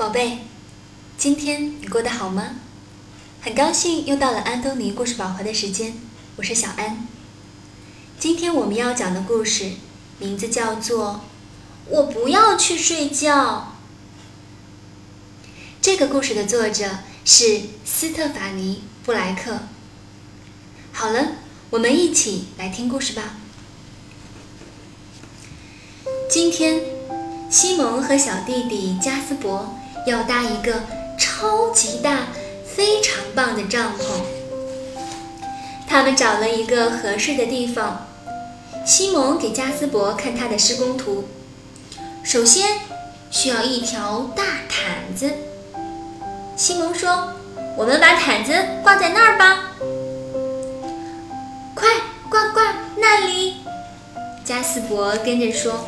宝贝，今天你过得好吗？很高兴又到了安东尼故事宝盒的时间，我是小安。今天我们要讲的故事名字叫做《我不要去睡觉》。这个故事的作者是斯特法尼·布莱克。好了，我们一起来听故事吧。今天，西蒙和小弟弟加斯伯要搭一个超级大、非常棒的帐篷。他们找了一个合适的地方。西蒙给加斯伯看他的施工图。首先，需要一条大毯子。西蒙说：“我们把毯子挂在那儿吧。”快挂挂那里！加斯伯跟着说。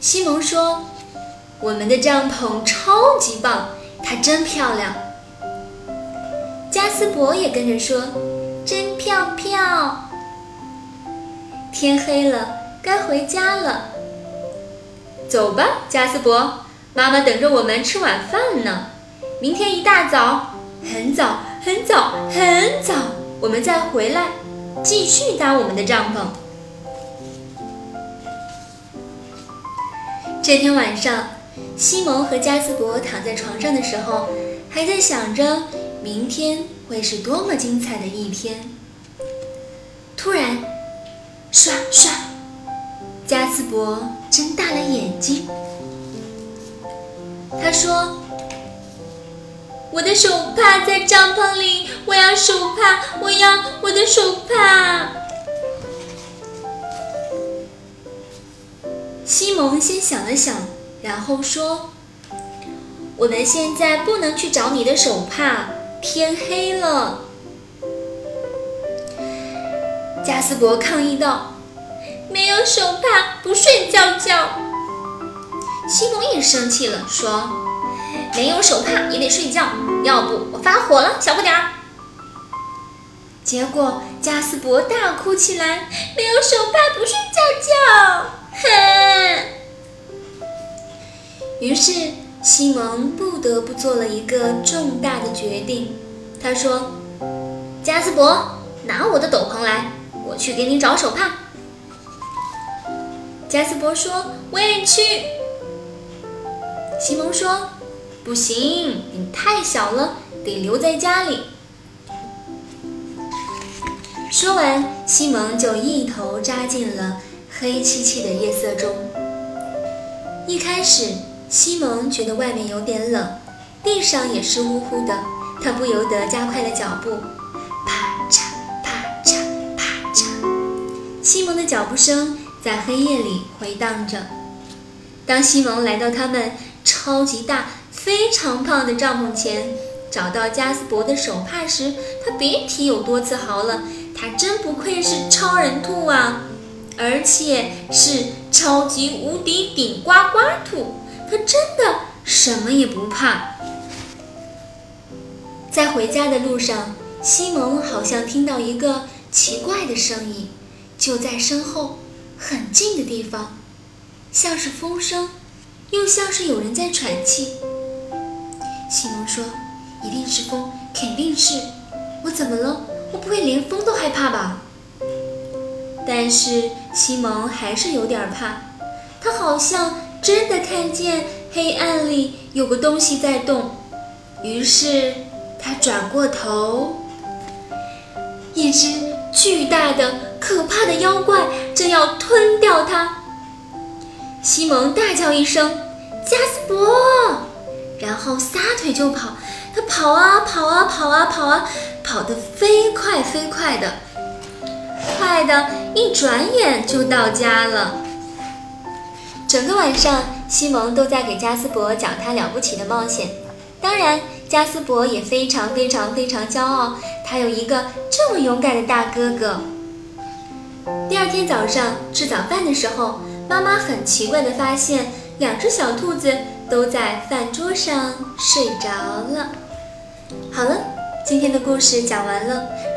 西蒙说：“我们的帐篷超级棒，它真漂亮。”加斯伯也跟着说：“真漂漂。”天黑了，该回家了。走吧，加斯伯，妈妈等着我们吃晚饭呢。明天一大早，很早很早很早，我们再回来，继续搭我们的帐篷。这天晚上，西蒙和加斯伯躺在床上的时候，还在想着明天会是多么精彩的一天。突然，唰唰，加斯伯睁大了眼睛。他说：“我的手帕在帐篷里，我要手帕，我要我的手帕。”西蒙先想了想，然后说：“我们现在不能去找你的手帕，天黑了。”加斯伯抗议道：“没有手帕不睡觉觉。”西蒙也生气了，说：“没有手帕也得睡觉，要不我发火了，小不点儿。”结果加斯伯大哭起来：“没有手帕不睡觉觉。”哼！于是西蒙不得不做了一个重大的决定。他说：“加斯伯，拿我的斗篷来，我去给你找手帕。”加斯伯说：“我也去。”西蒙说：“不行，你太小了，得留在家里。”说完，西蒙就一头扎进了。黑漆漆的夜色中，一开始西蒙觉得外面有点冷，地上也湿乎乎的，他不由得加快了脚步。啪嚓啪嚓啪嚓，西蒙的脚步声在黑夜里回荡着。当西蒙来到他们超级大、非常胖的帐篷前，找到加斯伯的手帕时，他别提有多自豪了。他真不愧是超人兔啊！而且是超级无敌顶呱呱兔，他真的什么也不怕。在回家的路上，西蒙好像听到一个奇怪的声音，就在身后很近的地方，像是风声，又像是有人在喘气。西蒙说：“一定是风，肯定是。我怎么了？我不会连风都害怕吧？”但是西蒙还是有点怕，他好像真的看见黑暗里有个东西在动，于是他转过头，一只巨大的、可怕的妖怪正要吞掉他。西蒙大叫一声：“加斯伯！”然后撒腿就跑，他跑啊跑啊跑啊跑啊，跑得飞快飞快的。快的，一转眼就到家了。整个晚上，西蒙都在给加斯伯讲他了不起的冒险。当然，加斯伯也非常非常非常骄傲，他有一个这么勇敢的大哥哥。第二天早上吃早饭的时候，妈妈很奇怪地发现，两只小兔子都在饭桌上睡着了。好了。今天的故事讲完了。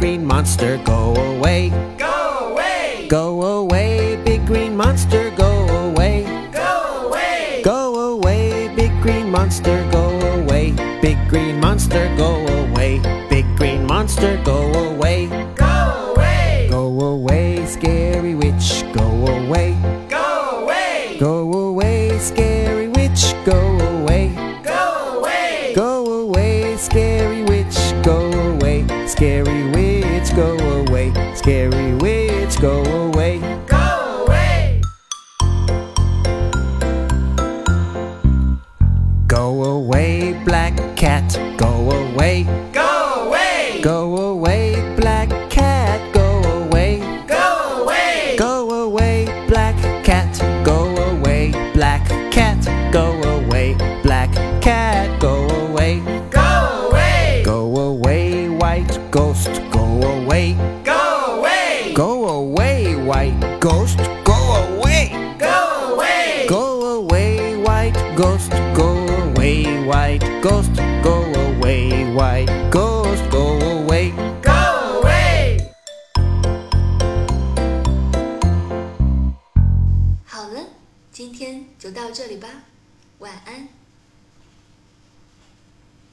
Green monster, go away. Go away! Go away, big green monster, go away. Go away! Go away, big green monster, go away. Big green monster, go away. Big green monster, go away. Go away! Go away, scary witch, go away. Ghost,